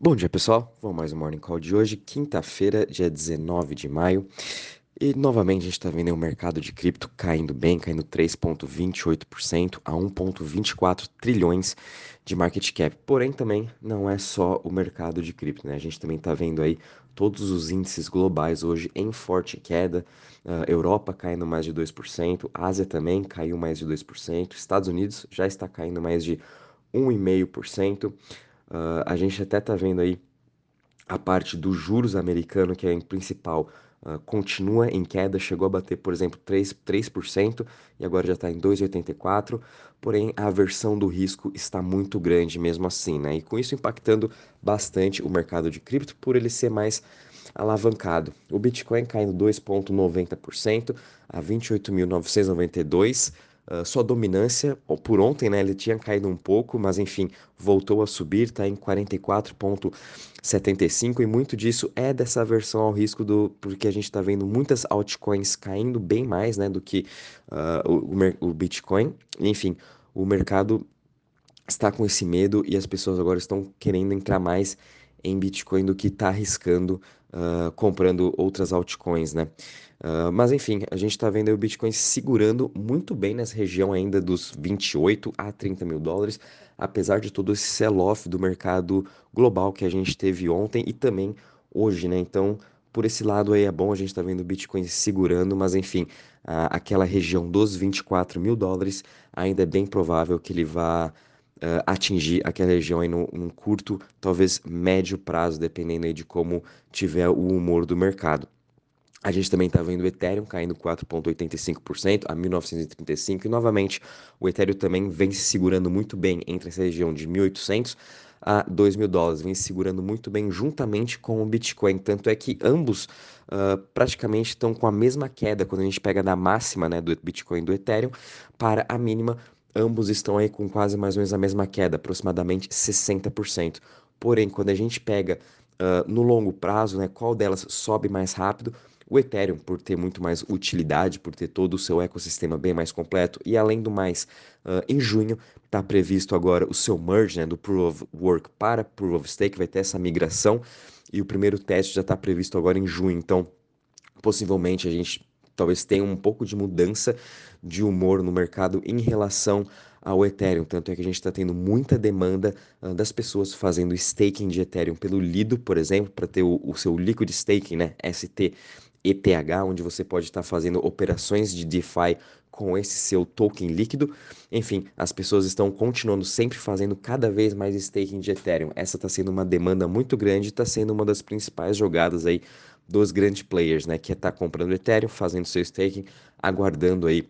Bom dia, pessoal. Vamos mais um Morning Call de hoje, quinta-feira, dia 19 de maio. E novamente a gente está vendo o mercado de cripto caindo bem, caindo 3,28% a 1,24 trilhões de market cap. Porém, também não é só o mercado de cripto, né? A gente também está vendo aí todos os índices globais hoje em forte queda. Uh, Europa caindo mais de 2%, Ásia também caiu mais de 2%, Estados Unidos já está caindo mais de 1,5%. Uh, a gente até está vendo aí a parte dos juros americano, que é em principal, uh, continua em queda, chegou a bater, por exemplo, 3%, 3% e agora já está em 2,84%, porém a aversão do risco está muito grande mesmo assim, né? E com isso impactando bastante o mercado de cripto por ele ser mais alavancado. O Bitcoin caindo 2,90% a 28.992 Sua dominância, por ontem, né, ele tinha caído um pouco, mas enfim, voltou a subir, está em 44,75 e muito disso é dessa aversão ao risco do. porque a gente está vendo muitas altcoins caindo bem mais né, do que uh, o, o Bitcoin. Enfim, o mercado está com esse medo e as pessoas agora estão querendo entrar mais em Bitcoin do que está arriscando uh, comprando outras altcoins, né? Uh, mas enfim, a gente está vendo o Bitcoin segurando muito bem nessa região ainda dos 28 a 30 mil dólares, apesar de todo esse sell-off do mercado global que a gente teve ontem e também hoje, né? Então, por esse lado aí é bom, a gente está vendo o Bitcoin segurando, mas enfim, uh, aquela região dos 24 mil dólares ainda é bem provável que ele vá uh, atingir aquela região aí num curto, talvez médio prazo, dependendo aí de como tiver o humor do mercado. A gente também está vendo o Ethereum caindo 4,85% a 1935 e novamente o Ethereum também vem se segurando muito bem entre essa região de 1.800 a 2 mil dólares, vem se segurando muito bem juntamente com o Bitcoin, tanto é que ambos uh, praticamente estão com a mesma queda quando a gente pega da máxima né, do Bitcoin e do Ethereum para a mínima ambos estão aí com quase mais ou menos a mesma queda, aproximadamente 60%. Porém, quando a gente pega uh, no longo prazo, né, qual delas sobe mais rápido, o Ethereum, por ter muito mais utilidade, por ter todo o seu ecossistema bem mais completo, e além do mais, uh, em junho está previsto agora o seu merge né, do Proof of Work para Proof of Stake, vai ter essa migração, e o primeiro teste já está previsto agora em junho, então possivelmente a gente talvez tenha um pouco de mudança de humor no mercado em relação ao Ethereum. Tanto é que a gente está tendo muita demanda uh, das pessoas fazendo staking de Ethereum pelo Lido, por exemplo, para ter o, o, seu liquid staking, né? ST. ETH, onde você pode estar tá fazendo operações de DeFi com esse seu token líquido. Enfim, as pessoas estão continuando sempre fazendo cada vez mais staking de Ethereum. Essa está sendo uma demanda muito grande, está sendo uma das principais jogadas aí dos grandes players, né? Que é estar tá comprando Ethereum, fazendo seu staking, aguardando aí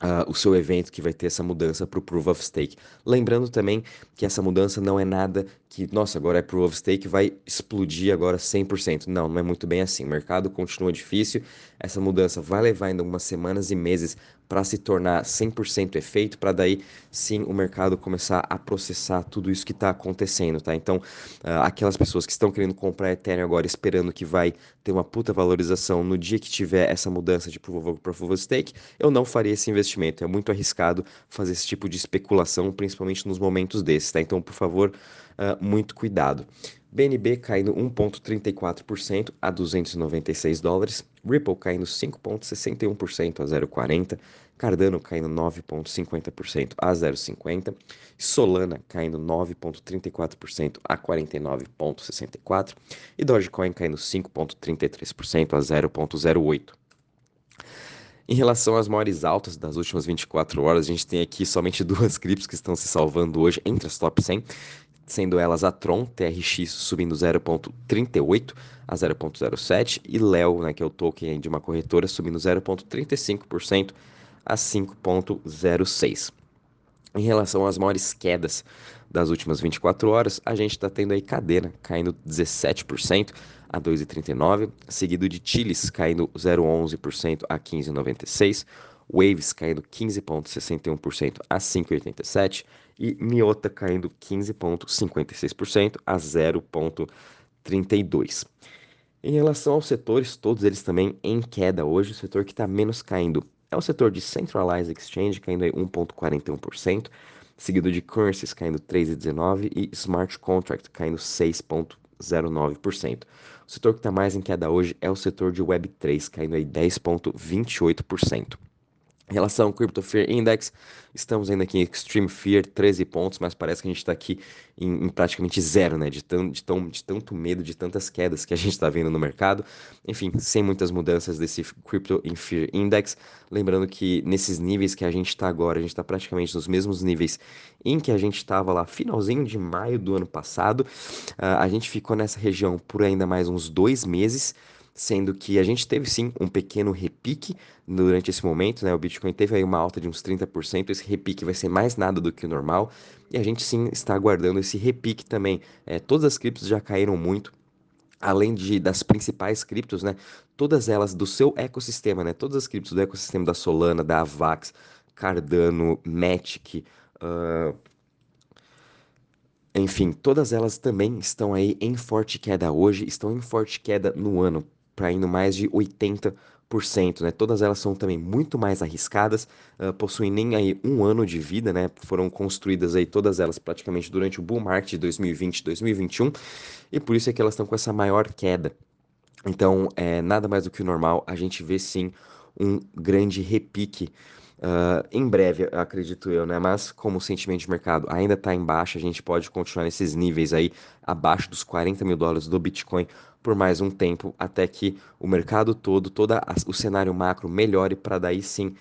Uh, o seu evento que vai ter essa mudança para o Proof of Stake. Lembrando também que essa mudança não é nada que, nossa, agora é Proof of Stake, vai explodir agora 100%. Não, não é muito bem assim. O mercado continua difícil, essa mudança vai levar ainda algumas semanas e meses para se tornar 100% efeito, para daí sim o mercado começar a processar tudo isso que está acontecendo, tá? Então, uh, aquelas pessoas que estão querendo comprar Ethereum agora, esperando que vai ter uma puta valorização no dia que tiver essa mudança de Proof of, Proof of Stake, eu não faria esse investimento. É muito arriscado fazer esse tipo de especulação, principalmente nos momentos desses, tá? Então, por favor, uh, muito cuidado. BNB caindo 1,34% a 296 dólares, Ripple caindo 5,61% a 0,40, Cardano caindo 9,50% a 0,50, Solana caindo 9,34% a 49,64 e Dogecoin caindo 5,33% a 0,08. Em relação às maiores altas das últimas 24 horas, a gente tem aqui somente duas criptos que estão se salvando hoje entre as top 100, sendo elas a Tron TRX subindo 0,38 a 0,07 e Leo, né, que é o token de uma corretora, subindo 0,35% a 5,06. Em relação às maiores quedas das últimas 24 horas, a gente está tendo aí Cadena caindo 17% a 2,39, seguido de Chiles caindo 0,11% a 15,96, Waves caindo 15,61% a 5,87 e Miota caindo 15,56% a 0,32. Em relação aos setores, todos eles também em queda hoje. O setor que está menos caindo é o setor de Centralized Exchange, caindo 1,41%. seguido de currencies caindo 3,19% e smart contract caindo 6,09%. O setor que está mais em queda hoje é o setor de Web3, caindo aí 10,28%. Em relação ao Crypto Fear Index, estamos ainda aqui em Extreme Fear, 13 pontos, mas parece que a gente está aqui em, em, praticamente zero, né? De, tão, de, tão, de tanto medo, de tantas quedas que a gente está vendo no mercado. Enfim, sem muitas mudanças desse Crypto Fear Index. Lembrando que nesses níveis que a gente está agora, a gente está praticamente nos mesmos níveis em que a gente estava lá finalzinho de maio do ano passado. Uh, a gente ficou nessa região por ainda mais uns dois meses sendo que a gente teve sim um pequeno repique durante esse momento, né? O Bitcoin teve aí uma alta de uns 30%, esse repique vai ser mais nada do que o normal, e a gente sim está aguardando esse repique também. É, todas as criptos já caíram muito, além de das principais criptos, né? Todas elas do seu ecossistema, né? Todas as criptos do ecossistema da Solana, da Avax, Cardano, Matic, uh, enfim, todas elas também estão aí em forte queda hoje, estão em forte queda no ano para indo mais de 80%, né? Todas elas são também muito mais arriscadas, uh, possuem nem aí um ano de vida, né? Foram construídas aí todas elas praticamente durante o bull market de 2020 2021 e por isso é que elas estão com essa maior queda. Então, é nada mais do que o normal, a gente vê sim um grande repique Uh, em breve, acredito eu, né? Mas como o sentimento de mercado ainda está em baixa, a gente pode continuar nesses níveis aí, abaixo dos 40 mil dólares do Bitcoin por mais um tempo, até que o mercado todo, todo o cenário macro melhore para daí sim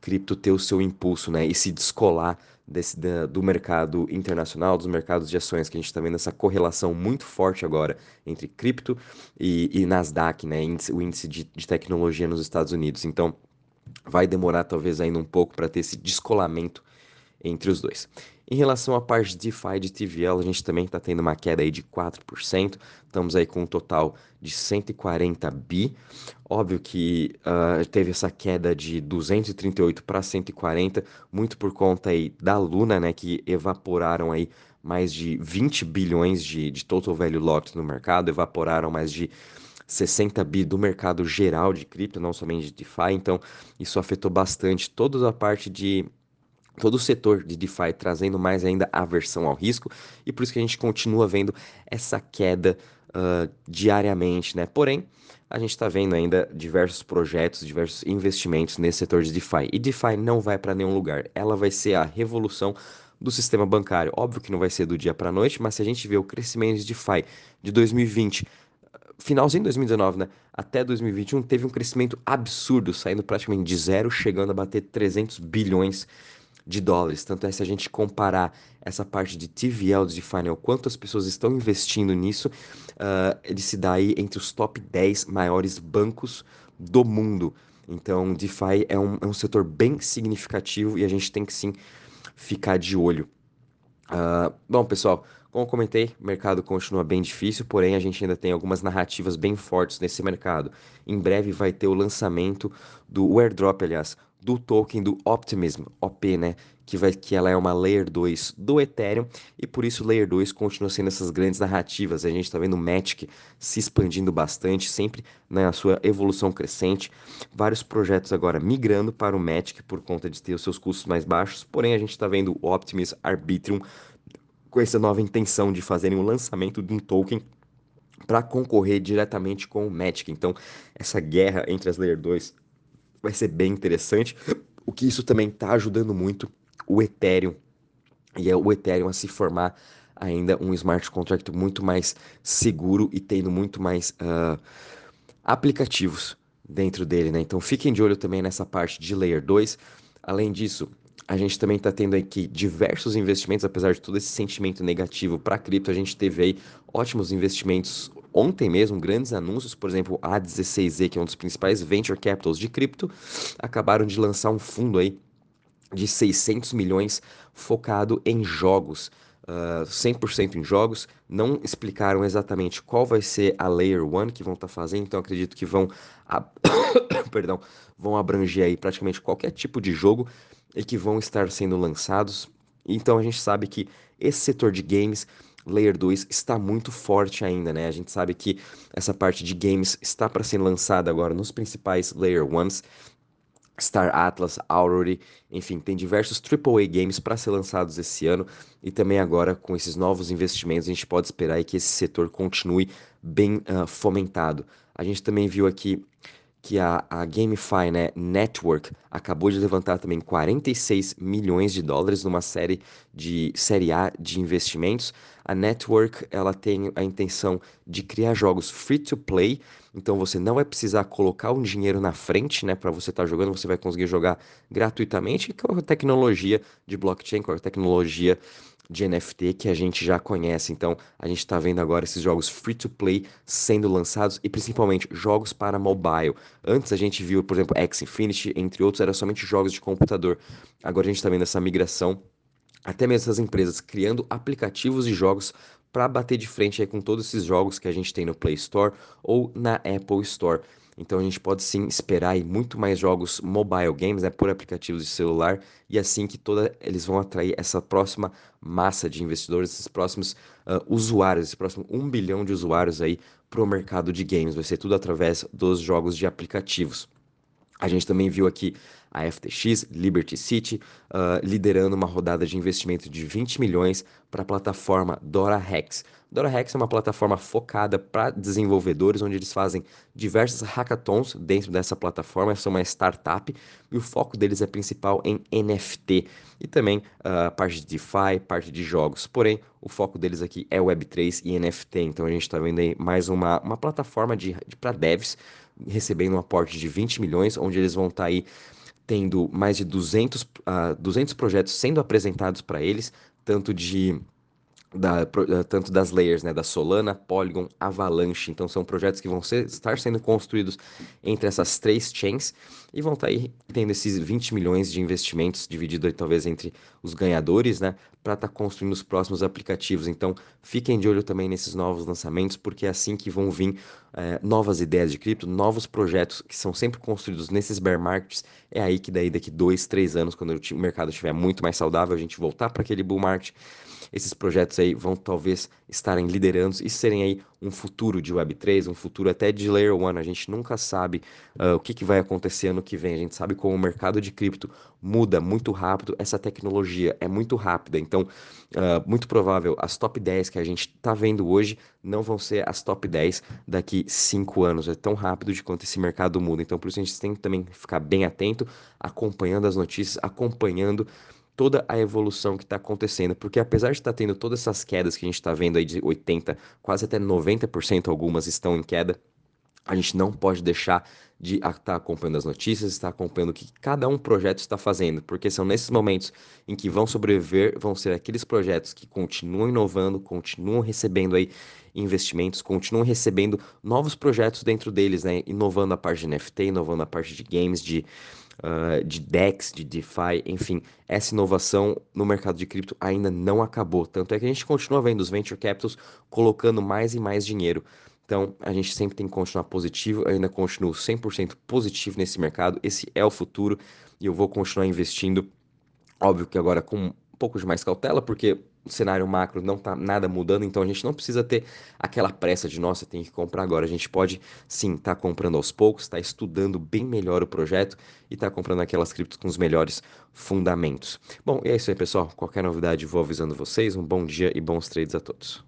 cripto ter o seu impulso, né? E se descolar desse, da, do mercado internacional, dos mercados de ações, que a gente está vendo essa correlação muito forte agora entre cripto e, e Nasdaq, né? O índice de, de tecnologia nos Estados Unidos. Então, vai demorar talvez ainda um pouco para ter esse descolamento entre os dois. Em relação à parte de DeFi de TVL, a gente também está tendo uma queda aí de 4%, estamos aí com um total de 140 bi. Óbvio que uh, teve essa queda de 238 para 140, muito por conta aí da Luna, né, que evaporaram aí mais de 20 bilhões de, de total value locked no mercado, evaporaram mais de 60 bi do mercado geral de cripto, não somente de DeFi, então isso afetou bastante toda a parte de todo o setor de DeFi trazendo mais ainda aversão ao risco e por isso que a gente continua vendo essa queda uh, diariamente, né? Porém, a gente está vendo ainda diversos projetos, diversos investimentos nesse setor de DeFi e DeFi não vai para nenhum lugar, ela vai ser a revolução do sistema bancário. Óbvio que não vai ser do dia para a noite, mas se a gente vê o crescimento de DeFi de 2020 finalzinho de 2019, né, até 2021, teve um crescimento absurdo, saindo praticamente de zero, chegando a bater 300 bilhões de dólares. Tanto é se a gente comparar essa parte de TVL de Final, quantas pessoas estão investindo nisso, uh, ele se dá aí entre os top 10 maiores bancos do mundo. Então, DeFi é um, é um setor bem significativo e a gente tem que sim ficar de olho. Uh, bom, pessoal, como comentei, o mercado continua bem difícil, porém a gente ainda tem algumas narrativas bem fortes nesse mercado. Em breve vai ter o lançamento do airdrop, aliás, do token do Optimism, OP, né? Que, vai, que ela é uma Layer 2 do Ethereum e por isso Layer 2 continua sendo essas grandes narrativas. A gente está vendo o Matic se expandindo bastante, sempre na sua evolução crescente. Vários projetos agora migrando para o Matic por conta de ter os seus custos mais baixos, porém a gente está vendo o Optimism Arbitrum com essa nova intenção de fazerem o lançamento de um token para concorrer diretamente com o Magic. Então, essa guerra entre as Layer 2 vai ser bem interessante. O que isso também está ajudando muito o Ethereum e é o Ethereum a se formar ainda um smart contract muito mais seguro e tendo muito mais uh, aplicativos dentro dele, né? Então fiquem de olho também nessa parte de Layer 2. Além disso, a gente também está tendo aqui diversos investimentos, apesar de todo esse sentimento negativo para cripto, a gente teve aí ótimos investimentos ontem mesmo, grandes anúncios, por exemplo, a A16Z, que é um dos principais venture capitals de cripto, acabaram de lançar um fundo aí de 600 milhões focado em jogos. Uh, ah, 100% em jogos, não explicaram exatamente qual vai ser a Layer 1 que vão estar tá fazendo, então acredito que vão, perdão, vão abranger aí praticamente qualquer tipo de jogo, e que vão estar sendo lançados. Então a gente sabe que esse setor de games, Layer 2, está muito forte ainda, né? A gente sabe que essa parte de games está para ser lançada agora nos principais Layer 1s. Star Atlas, Aurory, enfim, tem diversos AAA games para ser lançados esse ano e também agora com esses novos investimentos a gente pode esperar que esse setor continue bem uh, fomentado. A gente também viu aqui que a, a GameFi né, Network acabou de levantar também 46 milhões de dólares numa série de série A de investimentos. A Network ela tem a intenção de criar jogos free to play, então você não vai precisar colocar um dinheiro na frente, né, para você estar tá jogando, você vai conseguir jogar gratuitamente com a tecnologia de blockchain, com a tecnologia de NFT que a gente já conhece. Então, a gente está vendo agora esses jogos free to play sendo lançados e principalmente jogos para mobile. Antes a gente viu, por exemplo, X Infinity, entre outros, era somente jogos de computador. Agora a gente está vendo essa migração, até mesmo essas empresas criando aplicativos e jogos para bater de frente aí com todos esses jogos que a gente tem no Play Store ou na Apple Store. Então a gente pode sim esperar aí muito mais jogos mobile games, né, por aplicativos de celular, e assim que toda eles vão atrair essa próxima massa de investidores, esses próximos uh, usuários, esse próximo um bilhão de usuários aí para o mercado de games. Vai ser tudo através dos jogos de aplicativos. A gente também viu aqui a FTX, Liberty City, uh, liderando uma rodada de investimento de 20 milhões para a plataforma DoraHex. DoraHex é uma plataforma focada para desenvolvedores, onde eles fazem diversos hackathons dentro dessa plataforma. São uma startup e o foco deles é principal em NFT e também uh, parte de DeFi, parte de jogos. Porém, o foco deles aqui é Web3 e NFT. Então a gente está vendo aí mais uma, uma plataforma de, de para devs recebendo um aporte de 20 milhões, onde eles vão estar tá aí tendo mais de 200, uh, 200 projetos sendo apresentados para eles, tanto de da, eh, tanto das layers, né, da Solana, Polygon, Avalanche. Então são projetos que vão ser, estar sendo construídos entre essas três chains e vão estar aí tendo esses 20 milhões de investimentos dividido aí, talvez entre os ganhadores, né, para estar tá construindo os próximos aplicativos. Então fiquem de olho também nesses novos lançamentos, porque é assim que vão vir é, novas ideias de cripto, novos projetos que são sempre construídos nesses bear markets. É aí que daí daqui dois, três anos, quando o mercado estiver muito mais saudável, a gente voltar para aquele bull market esses projetos aí vão talvez estarem liderando e serem aí um futuro de Web3, um futuro até de Layer 1. A gente nunca sabe uh, o que, que vai acontecer ano que vem. A gente sabe como o mercado de cripto muda muito rápido, essa tecnologia é muito rápida. Então, uh, muito provável as top 10 que a gente está vendo hoje não vão ser as top 10 daqui 5 anos. É tão rápido de quanto esse mercado muda. Então, por isso a gente tem que também ficar bem atento, acompanhando as notícias, acompanhando toda a evolução que está acontecendo, porque apesar de estar tá tendo todas essas quedas que a gente está vendo aí de 80, quase até 90% algumas estão em queda, a gente não pode deixar de estar tá acompanhando as notícias, estar acompanhando o que cada um projeto está fazendo, porque são nesses momentos em que vão sobreviver, vão ser aqueles projetos que continuam inovando, continuam recebendo aí investimentos, continuam recebendo novos projetos dentro deles, né? Inovando a parte de NFT, inovando a parte de games, de uh, de DEX, de DeFi, enfim, essa inovação no mercado de cripto ainda não acabou. Tanto é que a gente continua vendo os venture capitals colocando mais e mais dinheiro. Então, a gente sempre tem que continuar positivo, eu ainda continuo 100% positivo nesse mercado, esse é o futuro e eu vou continuar investindo. Óbvio que agora com um pouco de mais cautela, porque o cenário macro não está nada mudando, então a gente não precisa ter aquela pressa de, nossa, tem que comprar agora. A gente pode sim estar tá comprando aos poucos, estar tá estudando bem melhor o projeto e estar tá comprando aquelas criptos com os melhores fundamentos. Bom, e é isso aí, pessoal. Qualquer novidade, vou avisando vocês. Um bom dia e bons trades a todos.